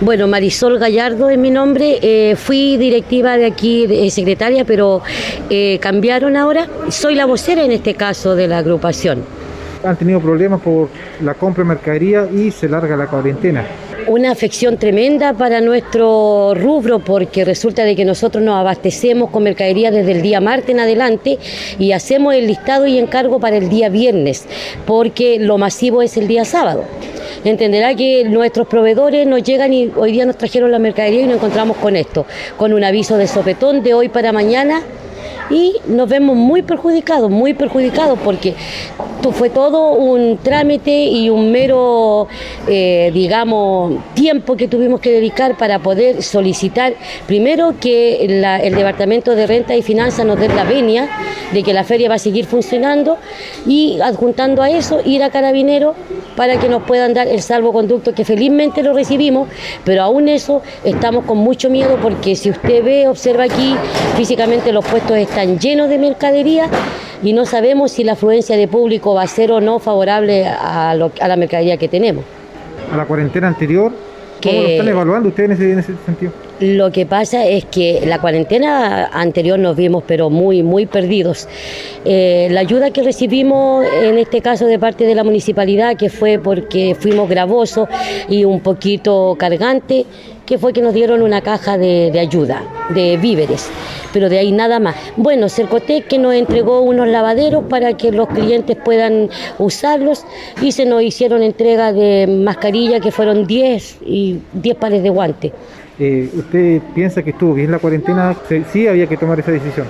Bueno, Marisol Gallardo es mi nombre. Eh, fui directiva de aquí, secretaria, pero eh, cambiaron ahora. Soy la vocera en este caso de la agrupación. Han tenido problemas por la compra de mercadería y se larga la cuarentena. Una afección tremenda para nuestro rubro porque resulta de que nosotros nos abastecemos con mercadería desde el día martes en adelante y hacemos el listado y encargo para el día viernes porque lo masivo es el día sábado. Entenderá que nuestros proveedores nos llegan y hoy día nos trajeron la mercadería y nos encontramos con esto, con un aviso de sopetón de hoy para mañana y nos vemos muy perjudicados, muy perjudicados porque fue todo un trámite y un mero, eh, digamos, tiempo que tuvimos que dedicar para poder solicitar, primero que el Departamento de Renta y Finanzas nos dé la venia de que la feria va a seguir funcionando y adjuntando a eso ir a Carabinero para que nos puedan dar el salvoconducto que felizmente lo recibimos, pero aún eso estamos con mucho miedo porque si usted ve, observa aquí, físicamente los puestos están llenos de mercadería y no sabemos si la afluencia de público va a ser o no favorable a, la mercadería que tenemos. A la cuarentena anterior, ¿cómo lo están evaluando ustedes en ese, sentido? Lo que pasa es que la cuarentena anterior nos vimos pero muy, muy perdidos. Eh, la ayuda que recibimos en este caso de parte de la municipalidad, que fue porque fuimos gravosos y un poquito cargante, que fue que nos dieron una caja de, ayuda, de víveres, pero de ahí nada más. Bueno, Cercotec que nos entregó unos lavaderos para que los clientes puedan usarlos y se nos hicieron entrega de mascarilla que fueron 10 y 10 pares de guantes. Eh, ¿Usted piensa que estuvo bien la cuarentena? Sí, había que tomar esa decisión.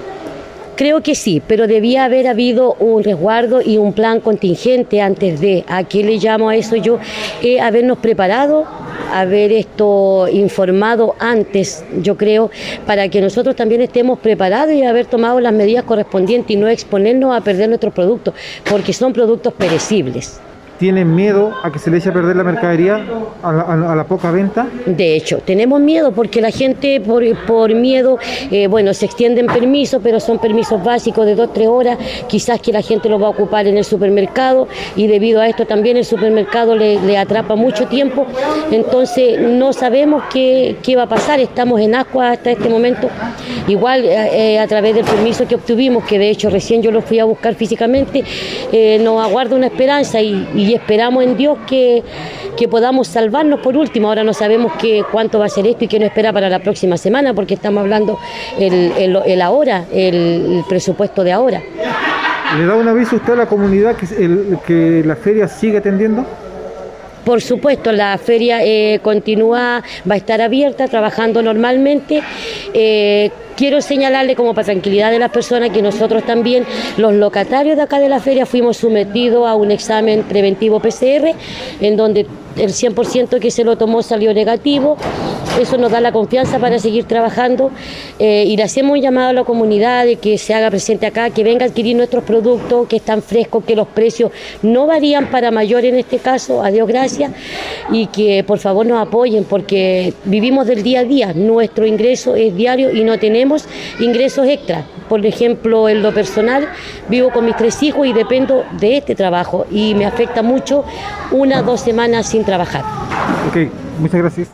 Creo que sí, pero debía haber habido un resguardo y un plan contingente antes de. ¿A qué le llamo a eso yo? Eh, habernos preparado haber esto informado antes, yo creo, para que nosotros también estemos preparados y haber tomado las medidas correspondientes y no exponernos a perder nuestros productos, porque son productos perecibles tienen miedo a que se les eche a perder la mercadería a la, poca venta? De hecho, tenemos miedo porque la gente por, miedo, eh, bueno, se extienden permisos, pero son permisos básicos de dos, tres horas, quizás que la gente los va a ocupar en el supermercado y debido a esto también el supermercado le, atrapa mucho tiempo, entonces no sabemos qué, va a pasar, estamos en agua hasta este momento, igual eh, eh, a través del permiso que obtuvimos, que de hecho recién yo lo fui a buscar físicamente, nos aguarda una esperanza y esperamos en Dios que, podamos salvarnos por último. Ahora no sabemos qué, cuánto va a ser esto y qué nos espera para la próxima semana, porque estamos hablando el, el, ahora, el, presupuesto de ahora. ¿Le da un aviso usted a la comunidad que, que la feria sigue atendiendo? Por supuesto, la feria eh, continúa, va a estar abierta, trabajando normalmente. Eh, quiero señalarle como para tranquilidad de las personas que nosotros también, los locatarios de acá de la feria, fuimos sometidos a un examen preventivo PCR, en donde el 100% que se lo tomó salió negativo. Eso nos da la confianza para seguir trabajando eh, y le hacemos un llamado a la comunidad de que se haga presente acá, que venga a adquirir nuestros productos, que están frescos, que los precios no varían para mayor en este caso, a Dios gracias, y que por favor nos apoyen porque vivimos del día a día, nuestro ingreso es diario y no tenemos ingresos extras. Por ejemplo, en lo personal, vivo con mis tres hijos y dependo de este trabajo y me afecta mucho una o dos semanas sin trabajar. Ok, muchas gracias.